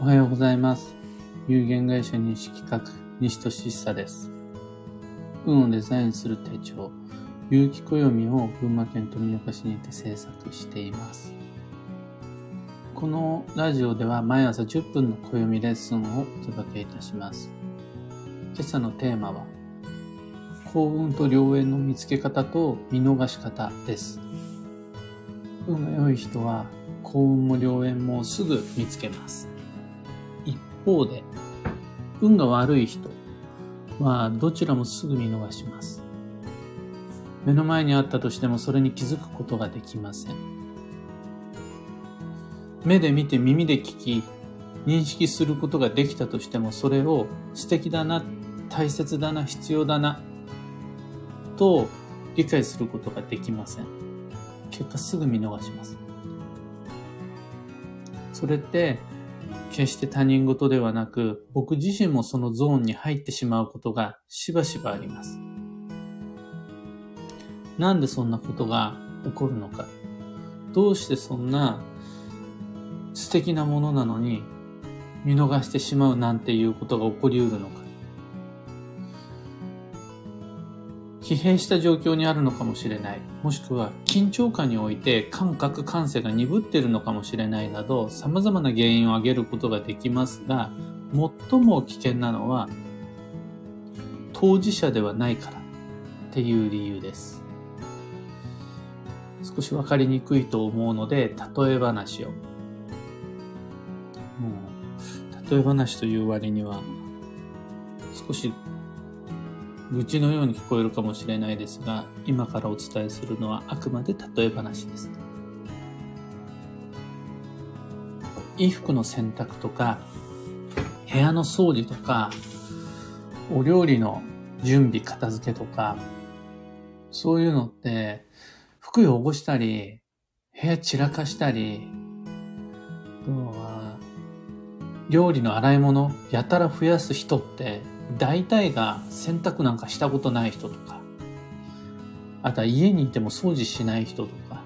おはようございます。有限会社認識企画、西俊久です。運をデザインする手帳、有機暦を群馬県富岡市にて制作しています。このラジオでは毎朝10分の暦レッスンをお届けいたします。今朝のテーマは、幸運と良縁の見つけ方と見逃し方です。運が良い人は幸運も良縁もすぐ見つけます。方で、運が悪い人はどちらもすぐ見逃します。目の前にあったとしてもそれに気づくことができません。目で見て耳で聞き、認識することができたとしてもそれを素敵だな、大切だな、必要だな、と理解することができません。結果すぐ見逃します。それって決して他人事ではなく、僕自身もそのゾーンに入ってしまうことがしばしばあります。なんでそんなことが起こるのか。どうしてそんな素敵なものなのに見逃してしまうなんていうことが起こりうるのか。疲弊した状況にあるのかもしれない。もしくは緊張感において感覚、感性が鈍っているのかもしれないなど様々な原因を挙げることができますが、最も危険なのは当事者ではないからっていう理由です。少しわかりにくいと思うので、例え話を。もう、例え話という割には、少し愚痴のように聞こえるかもしれないですが、今からお伝えするのはあくまで例え話です。衣服の洗濯とか、部屋の掃除とか、お料理の準備、片付けとか、そういうのって、服汚したり、部屋散らかしたり、あとは、料理の洗い物やたら増やす人って大体が洗濯なんかしたことない人とか、あとは家にいても掃除しない人とか、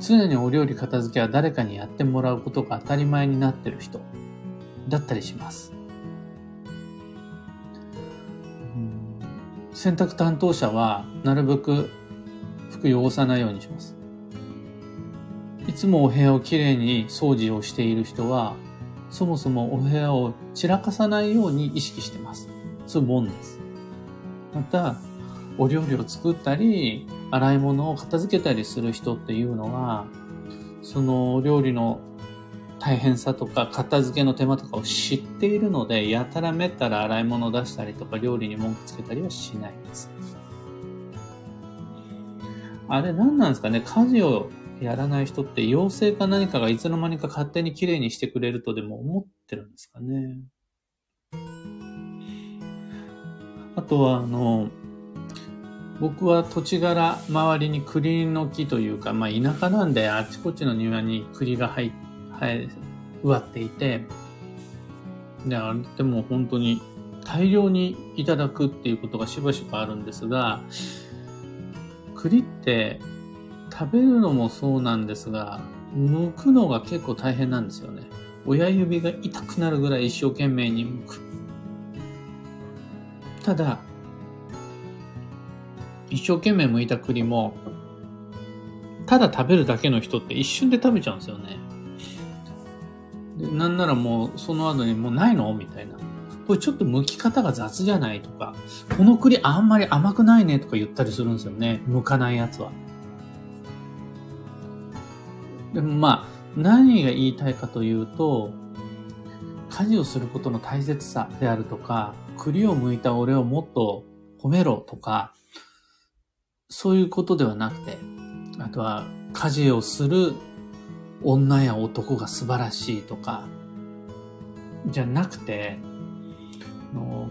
常にお料理片付けは誰かにやってもらうことが当たり前になってる人だったりします。洗濯担当者はなるべく服汚さないようにします。いつもお部屋をきれいに掃除をしている人はそもそもお部屋を散らかさないように意識してます。そういうもんです。また、お料理を作ったり、洗い物を片付けたりする人っていうのは、そのお料理の大変さとか片付けの手間とかを知っているので、やたらめったら洗い物を出したりとか料理に文句つけたりはしないです。あれ何なんですかね？家事をやらない人って妖精か何かがいつの間にか勝手に綺麗にしてくれるとでも思ってるんですかね。あとは、あの、僕は土地柄周りに栗の木というか、まあ田舎なんであちこちの庭に栗が生え、生え、植わっていて、で、あれってもう本当に大量にいただくっていうことがしばしばあるんですが、栗って食べるのもそうなんですが、剥くのが結構大変なんですよね。親指が痛くなるぐらい一生懸命に剥く。ただ、一生懸命剥いた栗も、ただ食べるだけの人って一瞬で食べちゃうんですよね。なんならもうその後にもうないのみたいな。これちょっと剥き方が雑じゃないとか、この栗あんまり甘くないねとか言ったりするんですよね。剥かないやつは。でもまあ、何が言いたいかというと、家事をすることの大切さであるとか、栗を剥いた俺をもっと褒めろとか、そういうことではなくて、あとは家事をする女や男が素晴らしいとか、じゃなくて、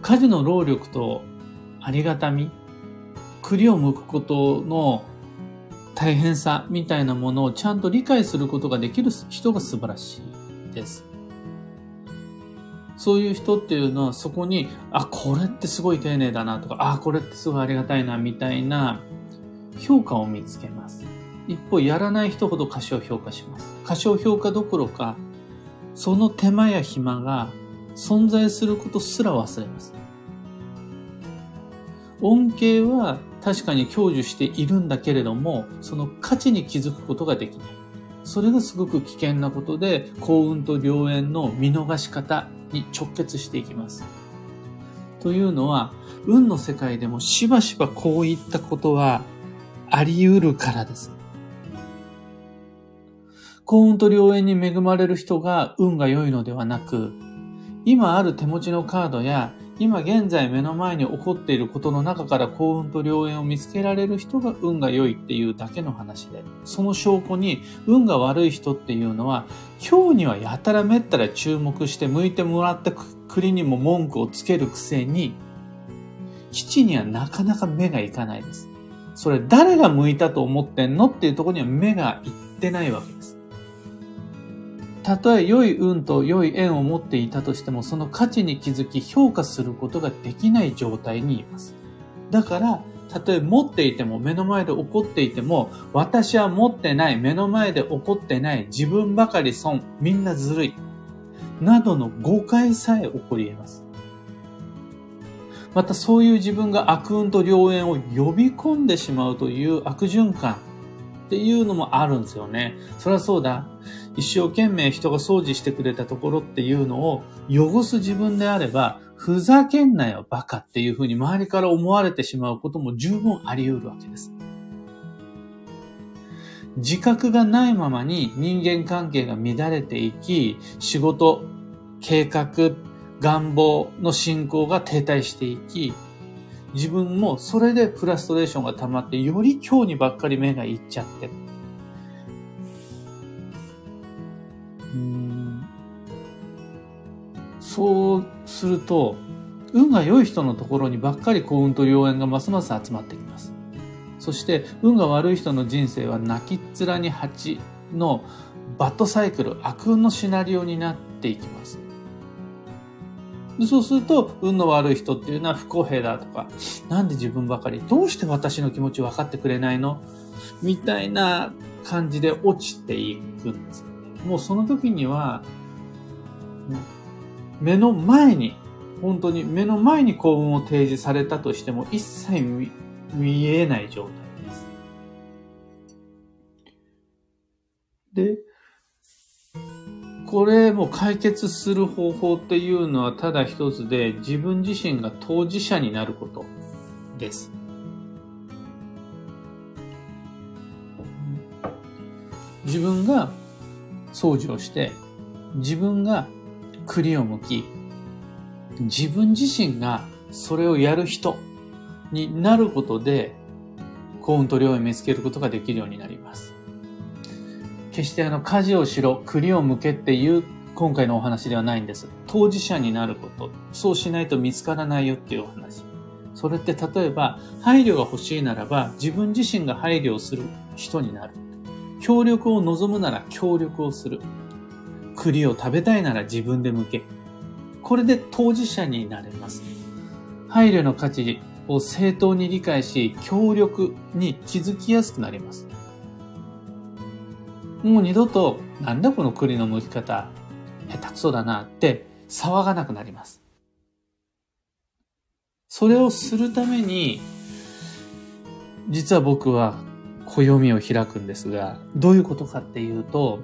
家事の労力とありがたみ、栗を剥くことの大変さみたいなものをちゃんと理解することができる人が素晴らしいです。そういう人っていうのはそこに、あ、これってすごい丁寧だなとか、あ、これってすごいありがたいなみたいな評価を見つけます。一方、やらない人ほど過小評価します。過小評価どころか、その手間や暇が存在することすら忘れます。恩恵は確かに享受しているんだけれども、その価値に気づくことができない。それがすごく危険なことで、幸運と良縁の見逃し方に直結していきます。というのは、運の世界でもしばしばこういったことはあり得るからです。幸運と良縁に恵まれる人が運が良いのではなく、今ある手持ちのカードや今現在目の前に起こっていることの中から幸運と良縁を見つけられる人が運が良いっていうだけの話で、その証拠に運が悪い人っていうのは、今日にはやたらめったら注目して向いてもらった栗にも文句をつけるくせに、基地にはなかなか目がいかないです。それ誰が向いたと思ってんのっていうところには目がいってないわけです。たとえ良い運と良い縁を持っていたとしても、その価値に気づき評価することができない状態にいます。だから、たとえ持っていても、目の前で起こっていても、私は持ってない、目の前で起こってない、自分ばかり損、みんなずるい、などの誤解さえ起こり得ます。またそういう自分が悪運と良縁を呼び込んでしまうという悪循環っていうのもあるんですよね。そりゃそうだ。一生懸命人が掃除してくれたところっていうのを汚す自分であれば、ふざけんなよ、バカっていうふうに周りから思われてしまうことも十分あり得るわけです。自覚がないままに人間関係が乱れていき、仕事、計画、願望の進行が停滞していき、自分もそれでフラストレーションが溜まって、より今日にばっかり目がいっちゃって、そうすると、運が良い人のところにばっかり幸運と良縁がますます集まってきます。そして、運が悪い人の人生は泣きっ面に蜂のバッドサイクル、悪運のシナリオになっていきます。でそうすると、運の悪い人っていうのは不公平だとか、なんで自分ばかり、どうして私の気持ち分かってくれないの？みたいな感じで落ちていくんです。もうその時には、目の前に、本当に目の前に幸運を提示されたとしても一切見えない状態です。で、これも解決する方法っていうのはただ一つで自分自身が当事者になることです。自分が掃除をして自分が栗を剥き、自分自身がそれをやる人になることで、幸運と良を見つけることができるようになります。決してあの、家事をしろ、栗を剥けっていう今回のお話ではないんです。当事者になること。そうしないと見つからないよっていうお話。それって例えば、配慮が欲しいならば、自分自身が配慮をする人になる。協力を望むなら協力をする。栗を食べたいなら自分で向け。これで当事者になれます。配慮の価値を正当に理解し、協力に気づきやすくなります。もう二度と、なんだこの栗の剥き方、下手くそだなって騒がなくなります。それをするために、実は僕は暦を開くんですが、どういうことかっていうと、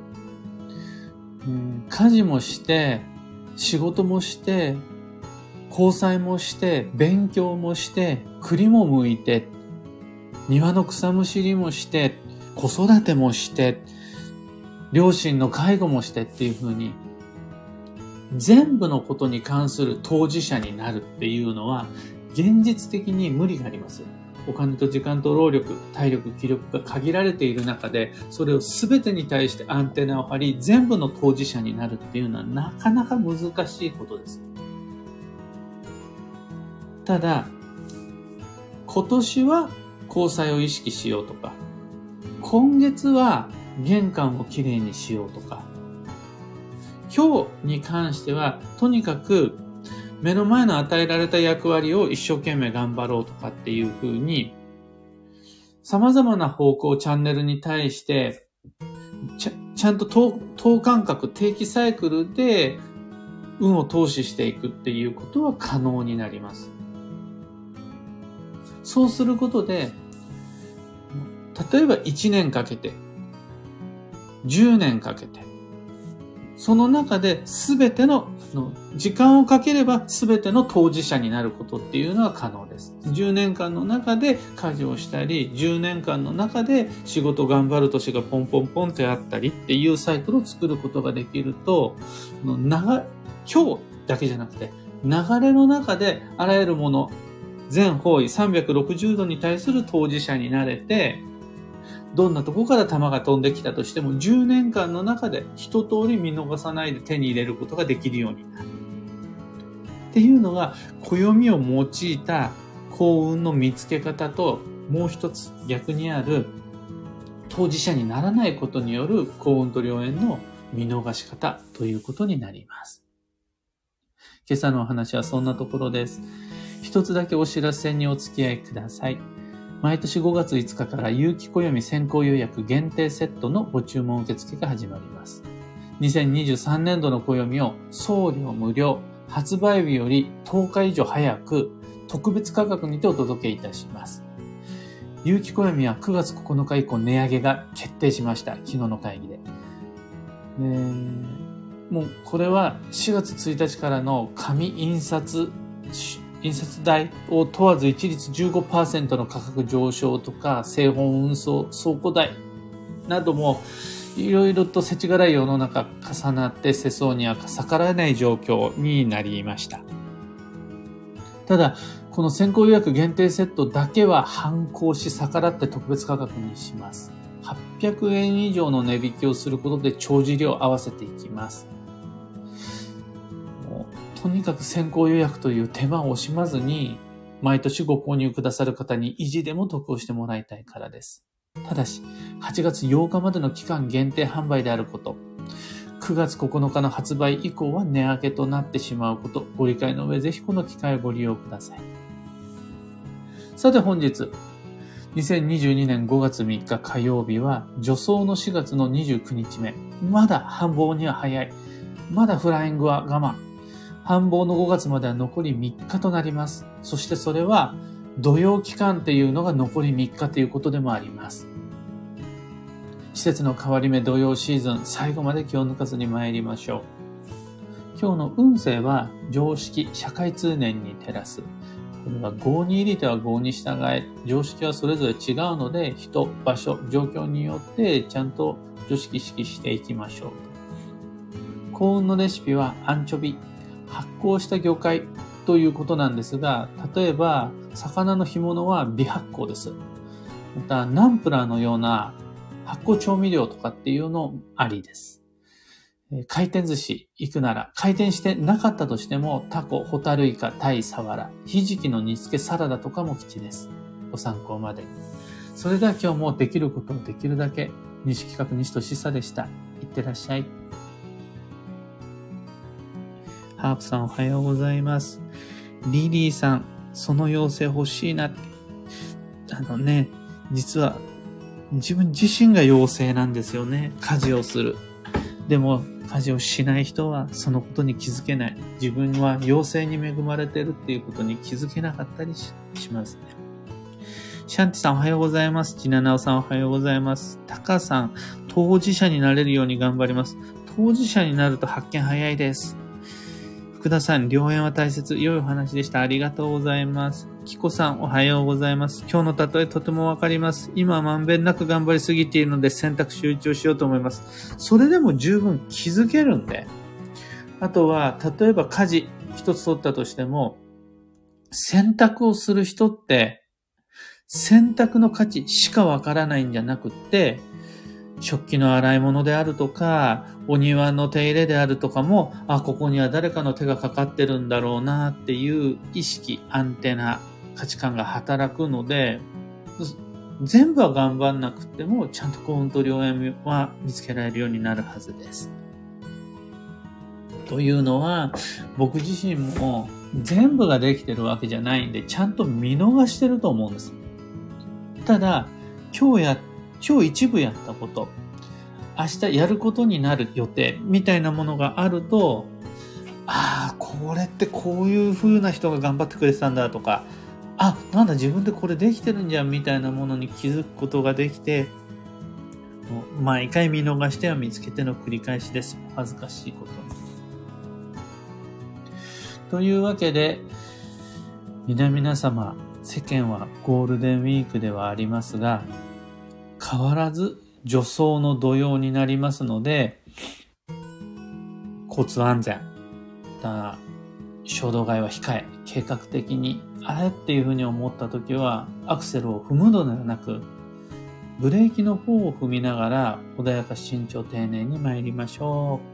うん、家事もして、仕事もして、交際もして、勉強もして、栗も剥いて、庭の草むしりもして、子育てもして、両親の介護もしてっていうふうに、全部のことに関する当事者になるっていうのは、現実的に無理があります。お金と時間と労力、体力、気力が限られている中で、それを全てに対してアンテナを張り、全部の当事者になるっていうのはなかなか難しいことです。ただ、今年は交際を意識しようとか、今月は玄関をきれいにしようとか、今日に関しては、とにかく目の前の与えられた役割を一生懸命頑張ろうとかっていうふうに、様々な方向、チャンネルに対して、ちちゃんと等等間隔、定期サイクルで運を投資していくっていうことは可能になります。そうすることで、例えば1年かけて、10年かけて、その中で全ての、時間をかければ全ての当事者になることっていうのは可能です。10年間の中で家事をしたり、10年間の中で仕事頑張る年がポンポンポンってあったりっていうサイクルを作ることができると、長、今日だけじゃなくて、流れの中であらゆるもの、全方位360度に対する当事者になれて、どんなとこから球が飛んできたとしても、10年間の中で一通り見逃さないで手に入れることができるようになる。っていうのが、暦を用いた幸運の見つけ方と、もう一つ逆にある、当事者にならないことによる幸運と良縁の見逃し方ということになります。今朝のお話はそんなところです。一つだけお知らせにお付き合いください。毎年5月5日から有機暦先行予約限定セットのご注文受付が始まります。2023年度の暦を送料無料、発売日より10日以上早く特別価格にてお届けいたします。有機暦は9月9日以降値上げが決定しました。昨日の会議で。もうこれは4月1日からの紙印刷印刷代を問わず一律15%の価格上昇とか、製本運送、倉庫代なども、いろいろと世知辛い世の中重なって世相には逆らえない状況になりました。ただ、この先行予約限定セットだけは反抗し逆らって特別価格にします。800円以上の値引きをすることで帳尻を合わせていきます。とにかく先行予約という手間を惜しまずに、毎年ご購入くださる方に維持でも得をしてもらいたいからです。ただし、8月8日までの期間限定販売であること、9月9日の発売以降は値上げとなってしまうこと、ご理解の上ぜひこの機会をご利用ください。さて本日、2022年5月3日火曜日は、助走の4月の29日目。まだ繁忙には早い。まだフライングは我慢。繁忙の5月までは残り3日となります。そしてそれは土曜期間っていうのが残り3日ということでもあります。季節の変わり目土曜シーズン、最後まで気を抜かずに参りましょう。今日の運勢は常識、社会通念に照らす。これは合に入りては合に従え、常識はそれぞれ違うので、人、場所、状況によってちゃんと常識意識していきましょう。幸運のレシピはアンチョビ、発酵した魚介ということなんですが、例えば、魚の干物は微発酵です。また、ナンプラーのような発酵調味料とかっていうのもありです。回転寿司行くなら、回転してなかったとしても、タコ、ホタルイカ、タイ、サワラ、ひじきの煮付けサラダとかも吉です。ご参考まで。それでは今日もできることをできるだけ、西企画西しさでした。いってらっしゃい。ハープさんおはようございます。リリーさん、その妖精欲しいな。あのね、実は自分自身が妖精なんですよね。家事をする。でも、家事をしない人はそのことに気づけない。自分は妖精に恵まれてるっていうことに気づけなかったりしますね。シャンティさんおはようございます。ジナナオさんおはようございます。タカさん、当事者になれるように頑張ります。当事者になると発見早いです。福田さん、良縁は大切。良いお話でした。ありがとうございます。キコさん、おはようございます。今日の例えとてもわかります。今まんべんなく頑張りすぎているので選択集中しようと思います。それでも十分気づけるんで。あとは、例えば家事一つ取ったとしても、選択をする人って、選択の価値しかわからないんじゃなくって、食器の洗い物であるとか、お庭の手入れであるとかも、あ、ここには誰かの手がかかってるんだろうなっていう意識、アンテナ、価値観が働くので、全部は頑張んなくても、ちゃんと幸運と良縁は見つけられるようになるはずです。というのは、僕自身も全部ができてるわけじゃないんで、ちゃんと見逃してると思うんです。ただ、今日やっ今日一部やったこと、明日やることになる予定みたいなものがあると、ああ、これってこういう風な人が頑張ってくれてたんだとか、あ、なんだ自分でこれできてるんじゃんみたいなものに気づくことができて、毎回見逃しては見つけての繰り返しです。恥ずかしいことに。というわけで、皆々様、世間はゴールデンウィークではありますが、変わらず助走の土曜になりますので、交通安全、だ衝動買いは控え、計画的に、あれっていうふうに思った時は、アクセルを踏むのではなく、ブレーキの方を踏みながら、穏やか慎重丁寧に参りましょう。